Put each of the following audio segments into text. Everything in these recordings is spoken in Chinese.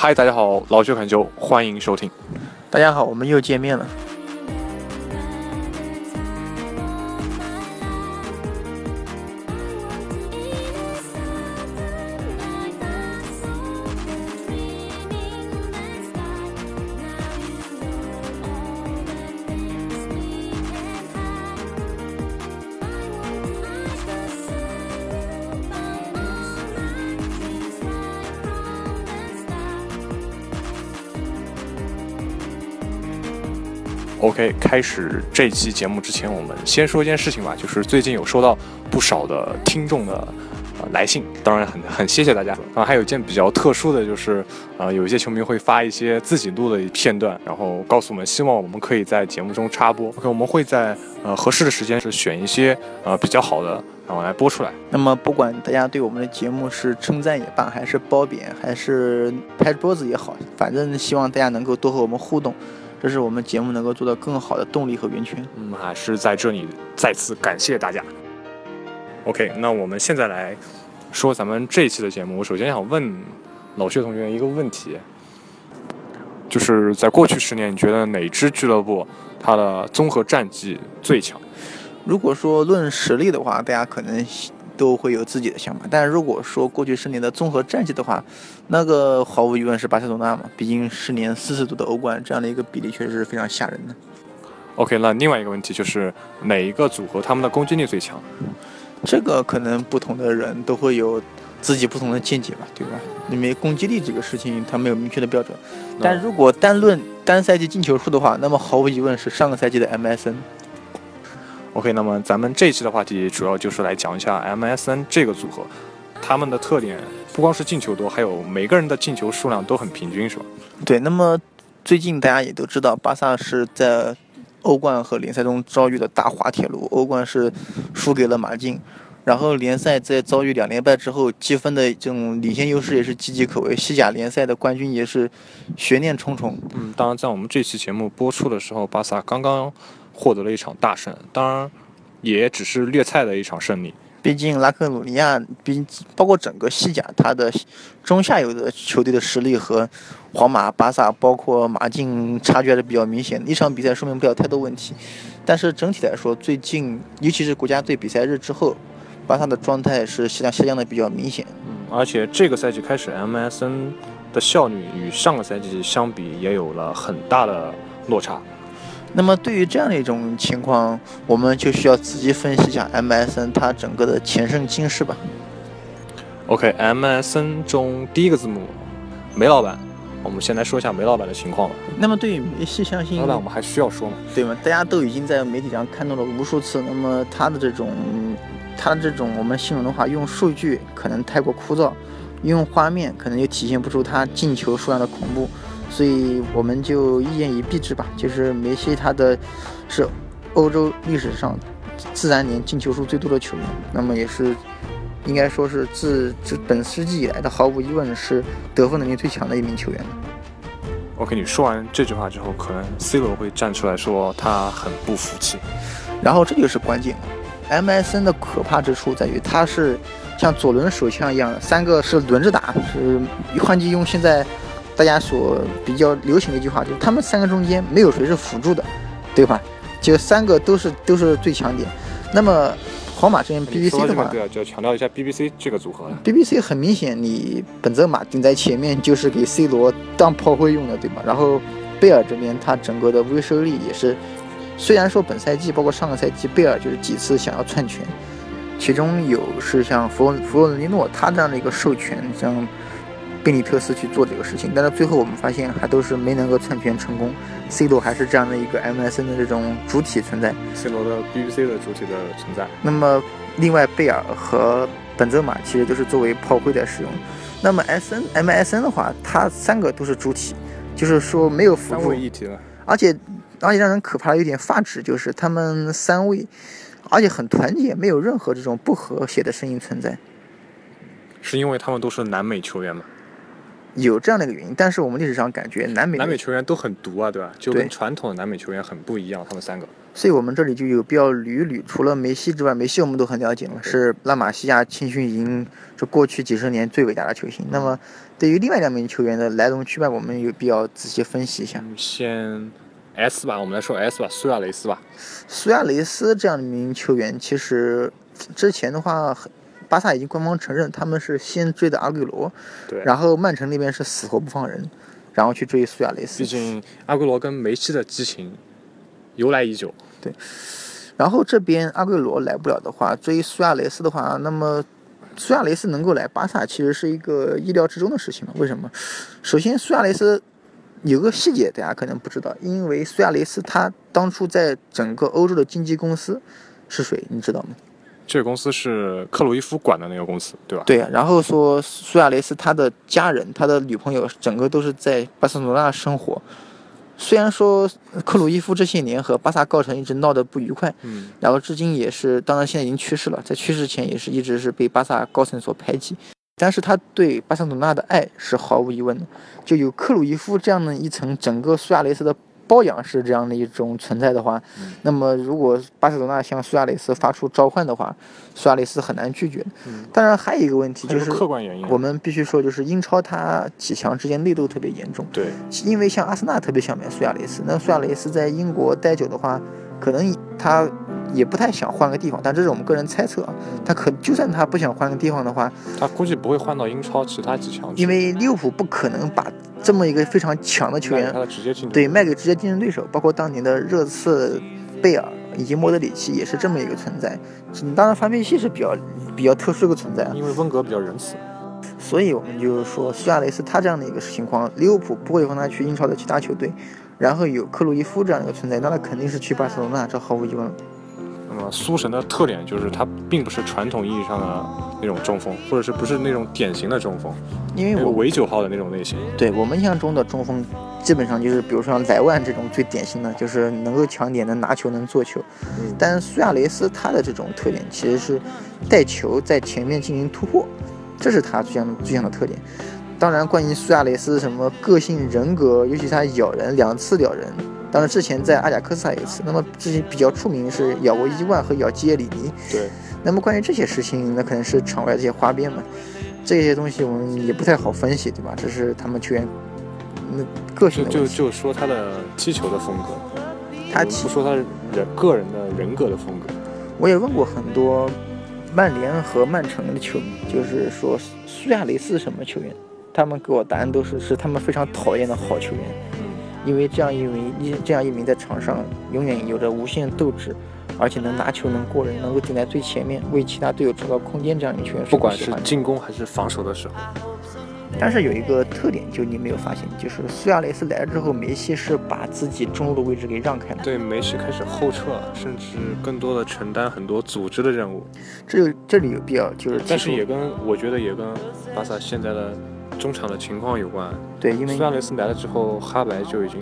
嗨，大家好，老薛侃球，欢迎收听。大家好，我们又见面了。OK，开始这期节目之前，我们先说一件事情吧，就是最近有收到不少的听众的呃来信，当然很很谢谢大家。然后还有一件比较特殊的就是，呃，有一些球迷会发一些自己录的片段，然后告诉我们，希望我们可以在节目中插播。OK，我们会在呃合适的时间是选一些呃比较好的，然后来播出来。那么不管大家对我们的节目是称赞也罢，还是褒贬，还是拍桌子也好，反正希望大家能够多和我们互动。这是我们节目能够做到更好的动力和源泉。嗯，还是在这里再次感谢大家。OK，那我们现在来说咱们这一期的节目。我首先想问老薛同学一个问题，就是在过去十年，你觉得哪支俱乐部它的综合战绩最强？如果说论实力的话，大家可能。都会有自己的想法，但如果说过去十年的综合战绩的话，那个毫无疑问是巴塞罗那嘛，毕竟十年四次夺得欧冠这样的一个比例确实是非常吓人的。OK，那另外一个问题就是哪一个组合他们的攻击力最强？这个可能不同的人都会有自己不同的见解吧，对吧？因为攻击力这个事情它没有明确的标准，但如果单论单赛季进球数的话，那么毫无疑问是上个赛季的 MSN。OK，那么咱们这一期的话题主要就是来讲一下 MSN 这个组合，他们的特点不光是进球多，还有每个人的进球数量都很平均，是吧？对。那么最近大家也都知道，巴萨是在欧冠和联赛中遭遇的大滑铁卢，欧冠是输给了马竞，然后联赛在遭遇两连败之后，积分的这种领先优势也是岌岌可危，西甲联赛的冠军也是悬念重重。嗯，当然，在我们这期节目播出的时候，巴萨刚刚。获得了一场大胜，当然也只是略菜的一场胜利。毕竟拉科鲁尼亚，毕竟包括整个西甲，它的中下游的球队的实力和皇马、巴萨，包括马竞差距还是比较明显的。一场比赛说明不了太多问题，但是整体来说，最近尤其是国家队比赛日之后，巴萨的状态是下降下降的比较明显。嗯，而且这个赛季开始，MSN 的效率与上个赛季相比也有了很大的落差。那么对于这样的一种情况，我们就需要仔细分析一下 MSN 它整个的前生今世吧。OK，MSN 中第一个字母梅老板，我们先来说一下梅老板的情况吧。那么对于梅西，相信老板我们还需要说吗？对吗？大家都已经在媒体上看到了无数次。那么他的这种，他的这种我们形容的话，用数据可能太过枯燥，用画面可能又体现不出他进球数量的恐怖。所以我们就一言以蔽之吧，就是梅西他的是欧洲历史上自然年进球数最多的球员，那么也是应该说是自这本世纪以来的毫无疑问是得分能力最强的一名球员。OK，你说完这句话之后，可能 C 罗会站出来说他很不服气，然后这就是关键了。MSN 的可怕之处在于它是像左轮手枪一样，三个是轮着打，是换季用现在。大家所比较流行的一句话就是，他们三个中间没有谁是辅助的，对吧？就三个都是都是最强点。那么皇马这边 BBC 的话，对啊，就要强调一下 BBC 这个组合了。BBC 很明显，你本泽马顶在前面就是给 C 罗当炮灰用的，对吧？然后贝尔这边他整个的威慑力也是，虽然说本赛季包括上个赛季贝尔就是几次想要篡权，其中有是像弗弗洛伦蒂诺他这样的一个授权，像。贝尼特斯去做这个事情，但是最后我们发现还都是没能够篡权成功。C 罗还是这样的一个 MSN 的这种主体存在，C 罗的 BBC 的主体的存在。那么另外贝尔和本泽马其实都是作为炮灰在使用。那么 SN MSN 的话，它三个都是主体，就是说没有辅助三位，一体了。而且而且让人可怕的有点发指，就是他们三位，而且很团结，没有任何这种不和谐的声音存在。是因为他们都是南美球员嘛？有这样的一个原因，但是我们历史上感觉南美南美球员都很毒啊，对吧？就跟传统的南美球员很不一样，他们三个。所以我们这里就有必要捋一捋，除了梅西之外，梅西我们都很了解了，是拉玛西亚青训营这过去几十年最伟大的球星。那么对于另外两名球员的来龙去脉，我们有必要仔细分析一下。嗯，先 S 吧，我们来说 S 吧，苏亚雷斯吧。苏亚雷斯这样的一名球员，其实之前的话，很巴萨已经官方承认他们是先追的阿圭罗，对，然后曼城那边是死活不放人，然后去追苏亚雷斯毕。竟阿圭罗跟梅西的激情由来已久。对然后这边阿圭罗来不了的话，追苏亚雷斯的话，那么苏亚雷斯能够来巴萨，其实是一个意料之中的事情嘛？为什么？首先，苏亚雷斯有个细节大家可能不知道，因为苏亚雷斯他当初在整个欧洲的经纪公司是谁，你知道吗？这个公司是克鲁伊夫管的那个公司，对吧？对啊，然后说苏亚雷斯他的家人、他的女朋友，整个都是在巴塞罗那生活。虽然说克鲁伊夫这些年和巴萨高层一直闹得不愉快，嗯，然后至今也是，当然现在已经去世了，在去世前也是一直是被巴萨高层所排挤，但是他对巴塞罗那的爱是毫无疑问的，就有克鲁伊夫这样的一层整个苏亚雷斯的包养式这样的一种存在的话，嗯那么如果巴塞罗那向苏亚雷斯发出召唤的话，苏亚雷斯很难拒绝。嗯当然还有一个问题就是，客观原因。我们必须说，就是英超它几强之间内斗特别严重。对，因为像阿森纳特别想买苏亚雷斯，那苏亚雷斯在英国待久的话，可能他也不太想换个地方，但这是我们个人猜测啊。他可就算他不想换个地方的话，他估计不会换到英超其他几强去，因为利物浦不可能把这么一个非常强的球员。对卖给直接竞争对手，包括当年的热刺、贝尔以及莫德里奇也是这么一个存在。嗯当然，范佩西是比较比较特殊的存在啊。因为温格比较仁慈。所以我们就是说，苏亚雷斯他这样的一个情况，利物浦不会让他去英超的其他球队，然后有克鲁伊夫这样的一个存在，那他肯定是去巴塞罗那，这毫无疑问。苏神的特点就是他并不是传统意义上的那种中锋，或者是不是那种典型的中锋，因为我伪九号的那种类型。对我们印象中的中锋，基本上就是比如说像莱万这种最典型的，就是能够抢点、能拿球、能做球。嗯，但是苏亚雷斯他的这种特点其实是带球在前面进行突破，这是他最强最强的特点。当然，关于苏亚雷斯什么个性人格，尤其他咬人两次咬人，当然之前在阿贾克斯还有一次。那么之前比较出名是咬过伊万和咬基耶里尼。对，那么关于这些事情，那可能是场外这些花边嘛，这些东西我们也不太好分析，对吧？这是他们球员那个性就就的问题。就说他的踢球的风格，他其不说他人个人的人格的风格。我也问过很多曼联和曼城的球迷，就是说苏亚雷斯什么球员，他们给我答案都是是他们非常讨厌的好球员，嗯，因为这样一名一这样一名在场上永远有着无限斗志，而且能拿球能过人，能够顶在最前面，为其他队友创造空间这样一名球员，不管是进攻还是防守的时候，但是有一个特点，就你没有发现，就是苏亚雷斯来了之后，梅西是把自己中路的位置给让开了。对梅西开始后撤，甚至更多的承担很多组织的任务。这有这里有必要就是，但是也跟我觉得也跟巴萨现在的中场的情况有关。对，因为苏亚雷斯来了之后，哈白就已经，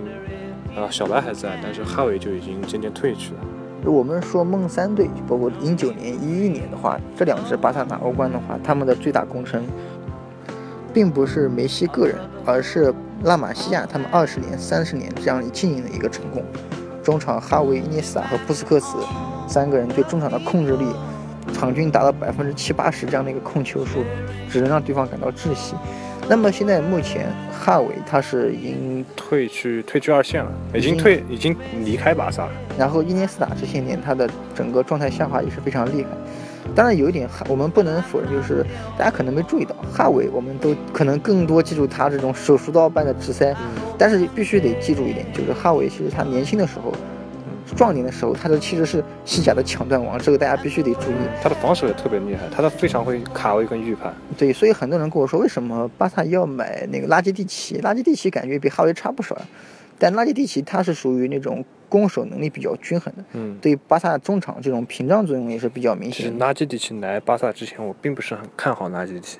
啊，小白还在，但是哈维就已经渐渐退去了。我们说梦三队，包括零九年、一一年的话，这两支巴萨拿欧冠的话，他们的最大功臣，并不是梅西个人，而是拉玛西亚他们二十年、三十年这样经营的一个成功。中场哈维、伊涅斯塔和布斯克茨三个人对中场的控制力，场均达到百分之七八十这样的一个控球数，只能让对方感到窒息。那么现在目前哈维他是已经退去退居二线了，已经退已经离开巴萨了。然后伊涅斯塔这些年他的整个状态下滑也是非常厉害。当然有一点，哈我们不能否认，就是大家可能没注意到，哈维我们都可能更多记住他这种手术刀般的直塞，但是必须得记住一点，就是哈维其实他年轻的时候，壮年的时候，他的其实是西甲的抢断王，这个大家必须得注意。他的防守也特别厉害，他的非常会卡位跟预判。对，所以很多人跟我说，为什么巴萨要买那个拉基蒂奇？拉基蒂奇感觉比哈维差不少呀，但拉基蒂奇他是属于那种攻守能力比较均衡的，嗯，对巴萨中场这种屏障作用也是比较明其实显的。纳基蒂奇来巴萨之前，我并不是很看好拉基蒂奇，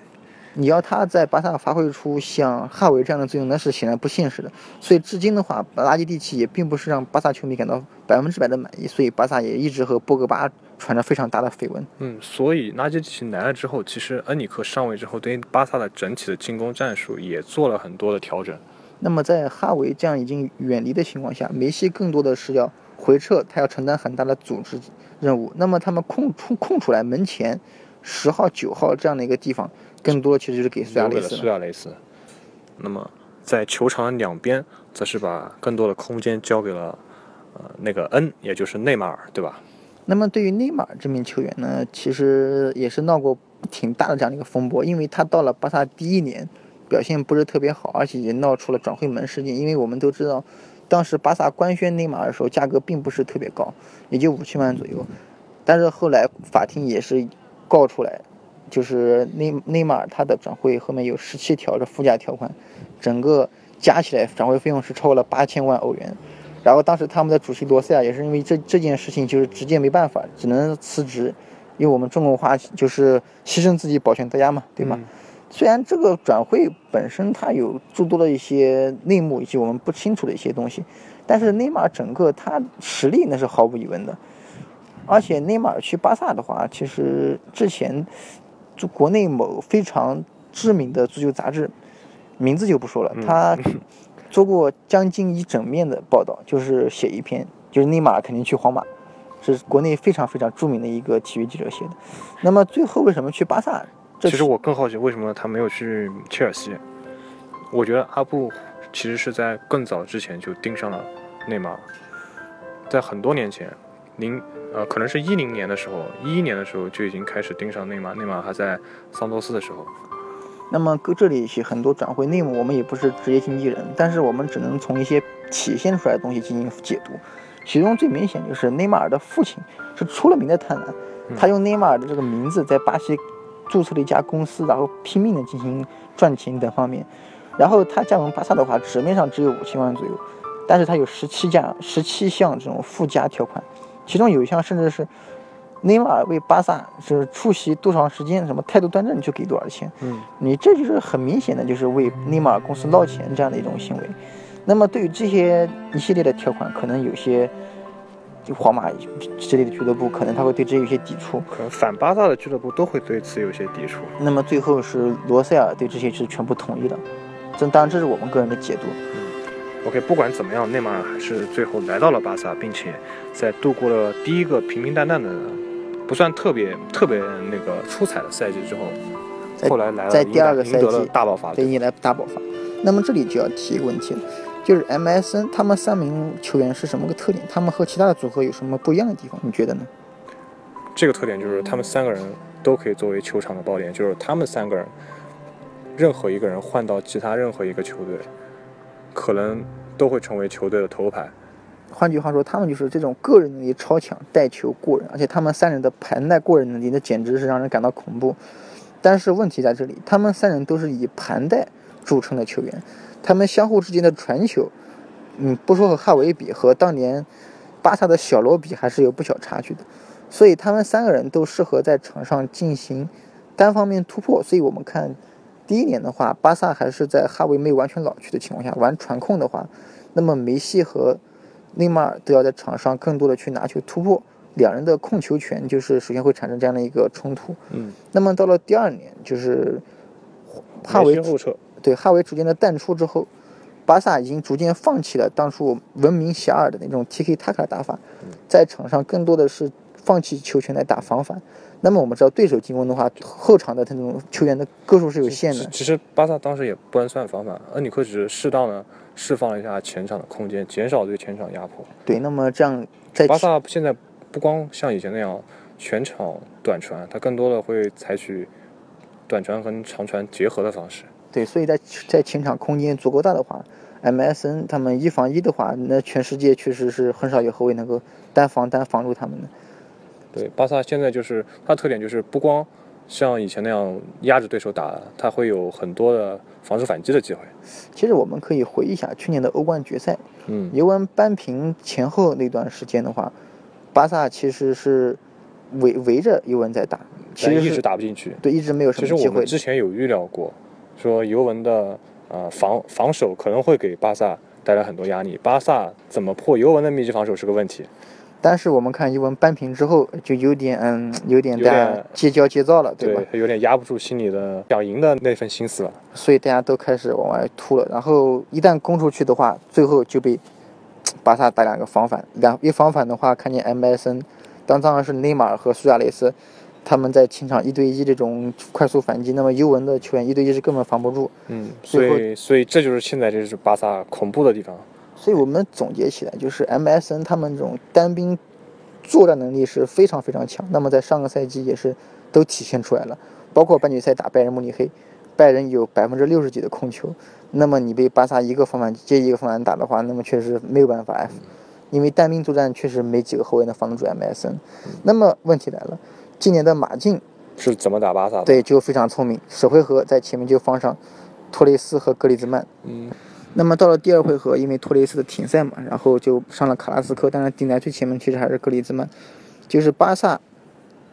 你要他在巴萨发挥出像哈维这样的作用，那是显然不现实的。所以至今的话，拉基蒂奇也并不是让巴萨球迷感到百分之百的满意，所以巴萨也一直和博格巴传着非常大的绯闻。嗯，所以拉基蒂奇来了之后，其实恩里克上位之后，对于巴萨的整体的进攻战术也做了很多的调整。那么在哈维这样已经远离的情况下，梅西更多的是要回撤，他要承担很大的组织任务。那么他们空出空出来门前十号、九号这样的一个地方。更多的其实就是给苏亚雷斯。苏亚雷斯。那么，在球场的两边，则是把更多的空间交给了呃那个 N，也就是内马尔，对吧？那么对于内马尔这名球员呢，其实也是闹过挺大的这样的一个风波，因为他到了巴萨第一年表现不是特别好，而且也闹出了转会门事件。因为我们都知道，当时巴萨官宣内马尔的时候，价格并不是特别高，也就五千万左右。但是后来法庭也是告出来。就是内内马尔他的转会后面有十七条的附加条款，整个加起来转会费用是超过了八千万欧元。然后当时他们的主席罗塞尔也是因为这这件事情就是直接没办法，只能辞职，因为我们中国话就是牺牲自己保全大家嘛，对吗？虽然这个转会本身它有诸多的一些内幕以及我们不清楚的一些东西，但是内马尔整个他实力那是毫无疑问的。而且内马尔去巴萨的话，其实之前。就国内某非常知名的足球杂志，名字就不说了，他做过将近一整面的报道，就是写一篇，就是内马尔肯定去皇马，是国内非常非常著名的一个体育记者写的。那么最后为什么去巴萨？其实我更好奇为什么他没有去切尔西。我觉得阿布其实是在更早之前就盯上了内马尔，在很多年前。零呃，可能是一零年的时候，一一年的时候就已经开始盯上内马尔，内马尔还在桑托斯的时候。那么，搁这里很多转会内幕，我们也不是职业经纪人，但是我们只能从一些体现出来的东西进行解读。其中最明显就是内马尔的父亲是出了名的贪婪，他用内马尔的这个名字在巴西注册了一家公司，然后拼命的进行赚钱等方面。然后他加盟巴萨的话，纸面上只有五千万左右，但是他有十七家十七项这种附加条款。其中有一项甚至是内马尔为巴萨是出席多长时间，什么态度端正就给多少钱。嗯，你这就是很明显的就是为内马尔公司捞钱这样的一种行为。那么对于这些一系列的条款，可能有些就皇马之类的俱乐部可能他会对这有些抵触，可能反巴萨的俱乐部都会对此有些抵触。那么最后是罗塞尔对这些是全部同意的，这当然这是我们个人的解读。OK，不管怎么样，内马尔还是最后来到了巴萨，并且在度过了第一个平平淡淡的、不算特别特别那个出彩的赛季之后，后来来了在第二个赛季大爆发，对，迎来大爆发。那么这里就要提一个问题了，就是 MSN 他们三名球员是什么个特点？他们和其他的组合有什么不一样的地方？你觉得呢？这个特点就是他们三个人都可以作为球场的爆点，就是他们三个人任何一个人换到其他任何一个球队。可能都会成为球队的头牌。换句话说，他们就是这种个人能力超强，带球过人，而且他们三人的盘带过人能力，那简直是让人感到恐怖。但是问题在这里，他们三人都是以盘带著称的球员，他们相互之间的传球，嗯，不说和哈维比，和当年巴萨的小罗比，还是有不小差距的。所以他们三个人都适合在场上进行单方面突破。所以我们看。第一年的话，巴萨还是在哈维没有完全老去的情况下玩传控的话，那么梅西和内马尔都要在场上更多的去拿球突破，两人的控球权就是首先会产生这样的一个冲突。嗯，那么到了第二年，就是哈维，对哈维逐渐的淡出之后，巴萨已经逐渐放弃了当初闻名遐迩的那种 T K 塔卡打法，在场上更多的是放弃球权来打防反。那么我们知道，对手进攻的话，后场的这种球员的个数是有限的。其实巴萨当时也不能算防反，恩里克只是适当的释放了一下前场的空间，减少对前场压迫。对，那么这样在巴萨现在不光像以前那样全场短传，他更多的会采取短传和长传结合的方式。对，所以在在前场空间足够大的话，MSN 他们一防一的话，那全世界确实是很少有后卫能够单防单防住他们的。对，巴萨现在就是它特点就是不光像以前那样压着对手打，他会有很多的防守反击的机会。其实我们可以回忆一下去年的欧冠决赛，嗯，尤文扳平前后那段时间的话，巴萨其实是围围着尤文在打，其实一直打不进去。对一直没有什其实我们么机会。之前有预料过，说尤文的呃防防守可能会给巴萨带来很多压力，巴萨怎么破尤文的密集防守是个问题。但是我们看尤文扳平之后，就有点嗯，有点有大家点结交节奏了，对吧？有点压不住心里的想赢的那份心思了。所以大家都开始往外突了。然后一旦攻出去的话，最后就被巴萨打两个防反，两一防反的话，看见 MSN，当当然是内马尔和苏亚雷斯，他们在清场一对一这种快速反击，那么尤文的球员一对一是根本防不住。嗯，所以所以这就是现在这是巴萨恐怖的地方。所以我们总结起来就是 MSN 他们这种单兵作战能力是非常非常强。那么在上个赛季也是都体现出来了，包括半决赛打拜仁慕尼黑，拜仁有百分之六十几的控球，那么你被巴萨一个防反接一个防反打的话，那么确实没有办法 F，因为单兵作战确实没几个后卫能防得住 MSN。那么问题来了，今年的马竞是怎么打巴萨的？，对就非常聪明，首回合在前面就放上托雷斯和格里兹曼。嗯，那么到了第二回合，因为托雷斯的停赛嘛，然后就上了卡拉斯科，但是顶在最前面其实还是格里兹曼。就是巴萨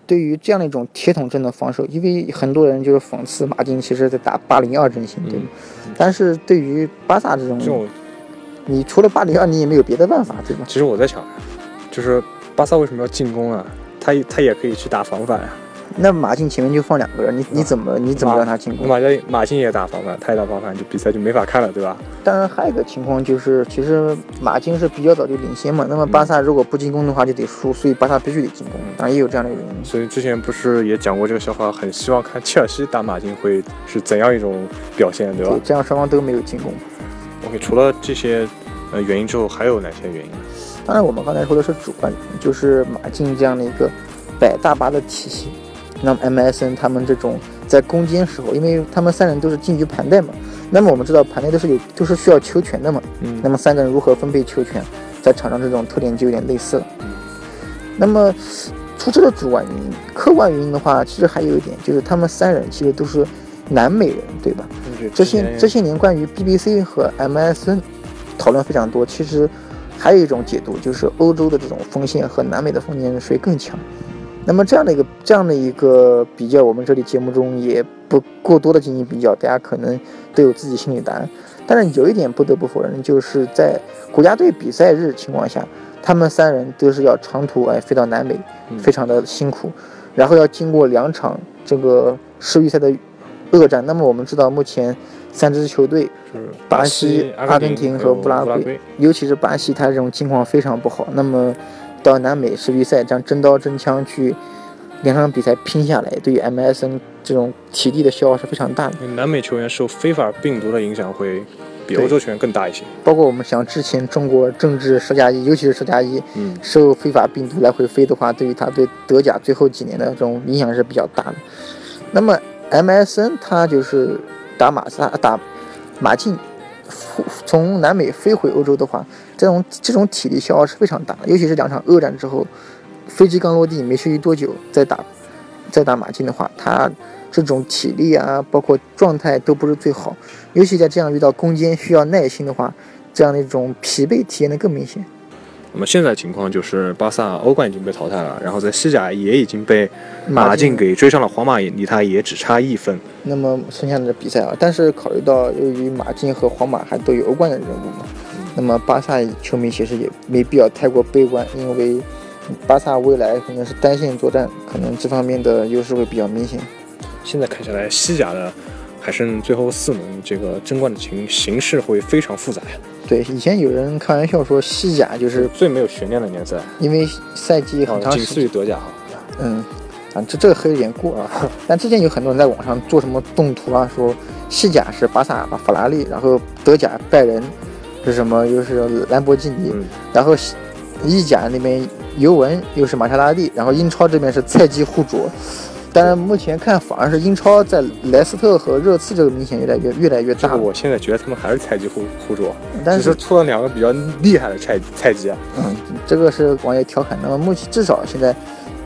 对于这样的一种铁桶阵的防守，因为很多人就是讽刺马竞其实在打八零二阵型，对吗？但是对于巴萨这种，这种你除了八零二，你也没有别的办法，对吧？其实我在想，就是巴萨为什么要进攻啊？他他也可以去打防反啊。那马竞前面就放两个人，你你怎么你怎么让他进攻？马加马竞也打防反，他也打防反，就比赛就没法看了，对吧？当然还有一个情况就是，其实马竞是比较早就领先嘛，那么巴萨如果不进攻的话就得输，所以巴萨必须得进攻，当然也有这样的原因。所以之前不是也讲过这个笑话，很希望看切尔西打马竞会是怎样一种表现，对吧对，这样双方都没有进攻。？OK，除了这些呃原因之后，还有哪些原因？当然，我们刚才说的是主观，就是马竞这样的一个百大巴的体系。那么 MSN 他们这种在攻坚时候，因为他们三人都是禁区盘带嘛，那么我们知道盘带都是有都是需要球权的嘛，嗯那么三个人如何分配球权，在场上这种特点就有点类似了嗯。那么除这个主观原因，客观原因的话，其实还有一点就是他们三人其实都是南美人，对吧？这些这些年关于 BBC 和 MSN 讨论非常多，其实还有一种解读就是欧洲的这种锋线和南美的锋线谁更强。那么这样的一个这样的一个比较，我们这里节目中也不过多的进行比较，大家可能都有自己心里答案。但是有一点不得不否认，就是在国家队比赛日情况下，他们三人都是要长途哎飞到南美，嗯非常的辛苦，然后要经过两场这个世预赛的恶战。那么我们知道，目前三支球队，是巴西阿阿根廷和和乌拉圭圭，尤其是巴西，他这种境况非常不好。那么到南美世预赛这样真刀真枪去两场比赛拼下来，对于 MSN 这种体力的消耗是非常大的。南美球员受非法病毒的影响会比欧洲球员更大一些。包括我们想之前中国政治十加一，尤其是十加一嗯，受非法病毒来回飞的话，对于他对德甲最后几年的这种影响是比较大的。那么 MSN 他就是打马萨打马竞，从南美飞回欧洲的话，这种这种体力消耗是非常大的，尤其是两场恶战之后，飞机刚落地没休息多久再打再打马竞的话，他这种体力啊，包括状态都不是最好，尤其在这样遇到攻坚需要耐心的话，这样的一种疲惫体验的更明显。那么现在情况就是巴萨欧冠已经被淘汰了，然后在西甲也已经被马竞给追上了，皇马也离他也只差一分。那么剩下的比赛啊，但是考虑到由于马竞和皇马还都有欧冠的任务嘛，那么巴萨球迷其实也没必要太过悲观，因为巴萨未来可能是单线作战，可能这方面的优势会比较明显。现在看下来，西甲的还剩最后四轮，这个争冠的情形势会非常复杂呀，对，以前有人开玩笑说西甲就是最没有悬念的联赛，因为赛季很啊，长仅时间，次于德甲哈。嗯，啊，这这个还有点过啊。但之前有很多人在网上做什么动图啊，说西甲是巴萨、法拉利，然后德甲拜仁是什么，又是兰博基尼，嗯，然后西意甲那边尤文又是玛莎拉蒂，然后英超这边是菜鸡互啄。但是目前看，反而是英超在莱斯特和热刺这个明显越来越越来越这个大。我现在觉得他们还是菜鸡互互啄，但是出了两个比较厉害的菜菜鸡啊。嗯，这个是网友调侃。那么目前至少现在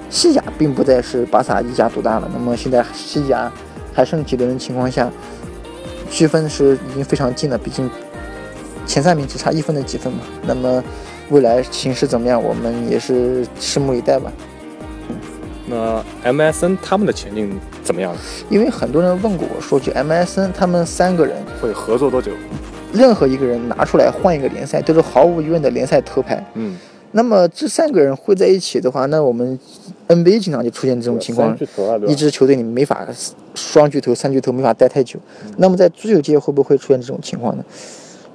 西甲并不再是巴萨一家独大了。那么现在西甲还剩几轮的情况下，区分是已经非常近了，毕竟前三名只差一分的积分嘛。那么未来形势怎么样，我们也是拭目以待吧。那 MSN 他们的前景怎么样？因为很多人问过我说，就 MSN 他们三个人会合作多久？任何一个人拿出来换一个联赛，都是毫无疑问的联赛头牌。嗯，那么这三个人会在一起的话，那我们 NBA 经常就出现这种情况，一支球队你没法双巨头、三巨头没法待太久。那么在足球界会不会出现这种情况呢？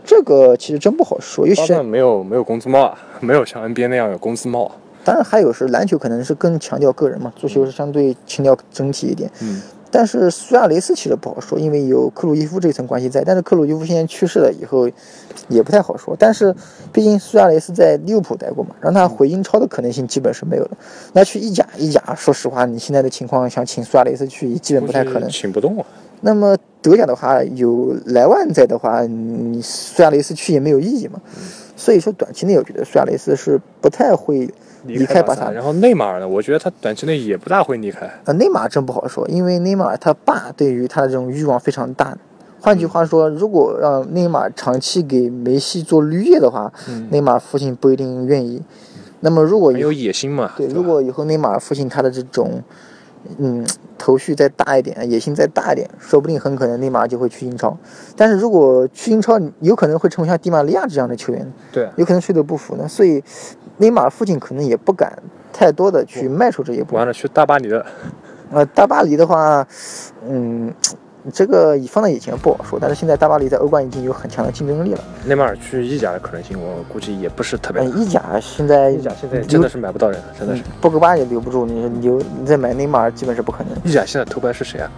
这个其实真不好说，尤其是没有没有工资帽啊，没有像 NBA 那样有工资帽。当然还有是篮球可能是更强调个人嘛，足球是相对强调整体一点。嗯。但是苏亚雷斯其实不好说，因为有克鲁伊夫这层关系在。但是克鲁伊夫现在去世了以后，也不太好说。但是毕竟苏亚雷斯在利物浦待过嘛，让他回英超的可能性基本是没有的。那去意甲，意甲说实话，你现在的情况想请苏亚雷斯去，基本不太可能。请不动啊。那么德甲的话，有莱万在的话，你苏亚雷斯去也没有意义嘛。所以说短期内，我觉得苏亚雷斯是不太会。离开巴萨，然后内马尔呢？我觉得他短期内也不大会离开。呃，内马尔真不好说，因为内马尔他爸对于他的这种欲望非常大。换句话说，如果让内马尔长期给梅西做绿叶的话，内马尔父亲不一定愿意。那么如果有野心嘛？对，如果以后内马尔父亲他的这种。嗯，头绪再大一点，野心再大一点，说不定很可能内马尔就会去英超。但是如果去英超，有可能会成为像迪玛利亚这样的球员，对，有可能水土不服呢。所以，内马尔父亲可能也不敢太多的去迈出这一步。完了，去大巴黎了。呃，大巴黎的话，嗯。这个放在以前不好说，但是现在大巴黎在欧冠已经有很强的竞争力了。内马尔去意甲的可能性，我估计也不是特别。意甲现在意甲现在真的是买不到人，真的是。博格巴也留不住你，留你再买内马尔基本是不可能。意甲现在头牌是谁啊？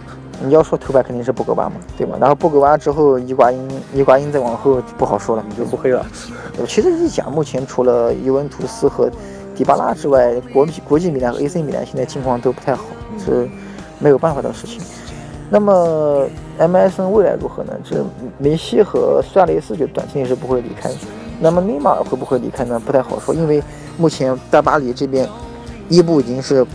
你要说头牌肯定是博格巴嘛，对吧？然后博格巴之后，伊瓜因，伊瓜因再往后不好说了，你就不黑了。其实意甲目前除了尤文图斯和迪巴拉之外，国国际米兰和 AC 米兰现在情况都不太好，是没有办法的事情。那么 MSN 未来如何呢？这梅西和苏亚雷斯就短期内是不会离开。那么内马尔会不会离开呢？不太好说，因为目前大巴黎这边伊布已经是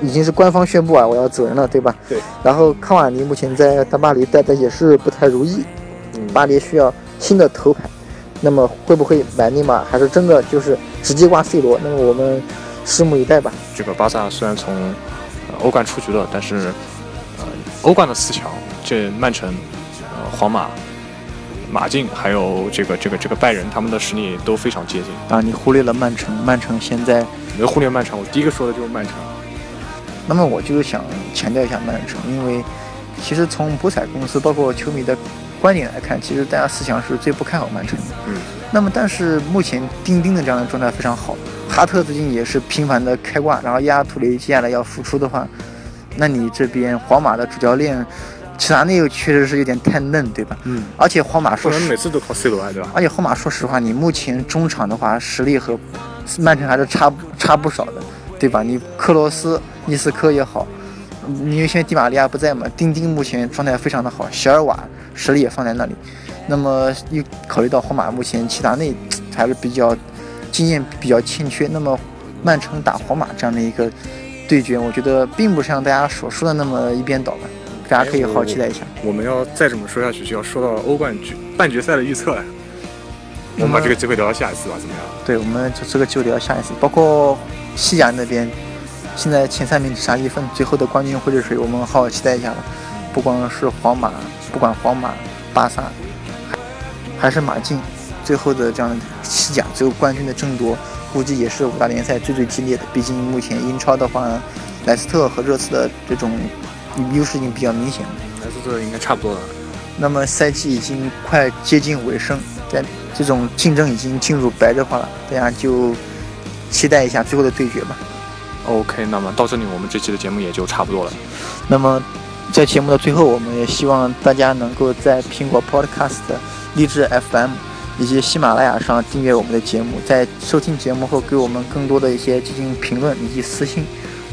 已经是官方宣布啊，我要走人了，对吧？对。然后康瓦尼目前在大巴黎待的也是不太如意，嗯巴黎需要新的头牌。那么会不会买内马尔，还是真的就是直接挂 C 罗？那么我们拭目以待吧。这个巴萨虽然从欧冠出局了，但是。欧冠的四强，这曼城、呃皇马、马竞，还有这个这个这个拜仁，他们的实力都非常接近啊！你忽略了曼城，曼城现在没忽略曼城，我第一个说的就是曼城。那么我就想强调一下曼城，因为其实从博彩公司包括球迷的观点来看，其实大家四强是最不看好曼城的。嗯。那么但是目前丁丁的这样的状态非常好，哈特最近也是频繁的开挂，然后亚图雷接下来要复出的话。那你这边皇马的主教练齐达内又确实是有点太嫩，对吧？嗯。而且皇马说，每次都靠 C 罗啊，对吧？而且皇马说实话，你目前中场的话实力和曼城还是差差不少的，对吧？你克罗斯、伊斯科也好，因为现在迪玛利亚不在嘛，丁丁目前状态非常的好，席尔瓦实力也放在那里。那么又考虑到皇马目前齐达内还是比较经验比较欠缺，那么曼城打皇马这样的一个。对决，我觉得并不像大家所说的那么一边倒吧，大家可以好好期待一下。我们要再这么说下去，就要说到欧冠决半决赛的预测了。我们把这个机会留到下一次吧，怎么样？对，我们就这个机会留到下一次。包括西甲那边，现在前三名只差一分，最后的冠军会是谁？我们好好期待一下吧。不光是皇马，不管皇马、巴萨，还是马竞，最后的这样西甲最后冠军的争夺。估计也是五大联赛最最激烈的，毕竟目前英超的话，莱斯特和热刺的这种优势已经比较明显了。莱斯特应该差不多了。那么赛季已经快接近尾声，在这种竞争已经进入白热化了，大家就期待一下最后的对决吧。OK，那么到这里我们这期的节目也就差不多了。那么在节目的最后，我们也希望大家能够在苹果 Podcast、励志 FM。以及喜马拉雅上订阅我们的节目，在收听节目后给我们更多的一些进行评论以及私信，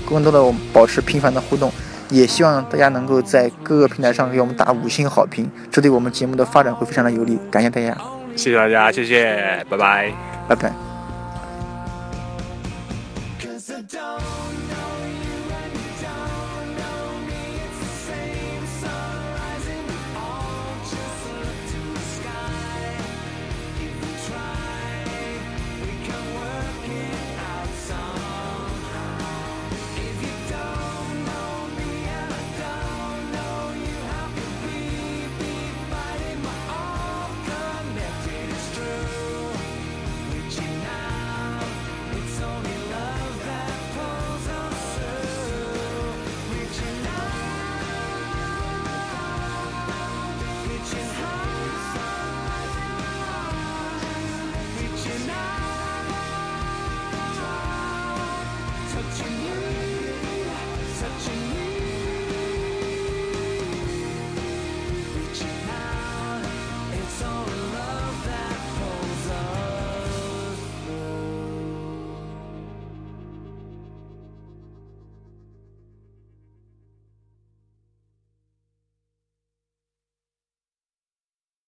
更多的我们保持频繁的互动，也希望大家能够在各个平台上给我们打五星好评，这对我们节目的发展会非常的有利。感谢大家，谢谢大家，谢谢，拜拜，拜拜。